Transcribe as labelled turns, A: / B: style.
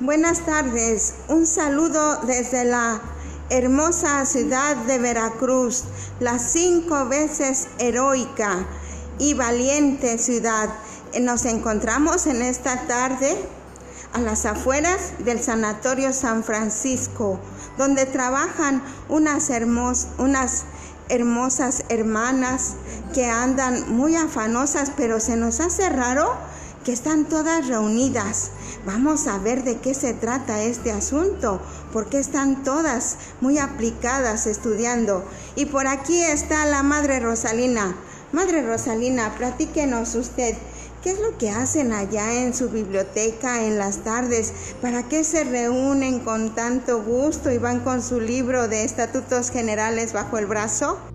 A: Buenas tardes, un saludo desde la hermosa ciudad de Veracruz, la cinco veces heroica y valiente ciudad. Nos encontramos en esta tarde a las afueras del Sanatorio San Francisco, donde trabajan unas, hermosas hermanas que andan muy afanosas, pero se nos hace raro que están todas reunidas. Vamos a ver de qué se trata este asunto, porque están todas muy aplicadas estudiando. Y por aquí está la Madre Rosalina. Madre Rosalina, platíquenos usted. ¿Qué es lo que hacen allá en su biblioteca en las tardes? ¿Para qué se reúnen con tanto gusto y van con su libro de estatutos generales bajo el brazo?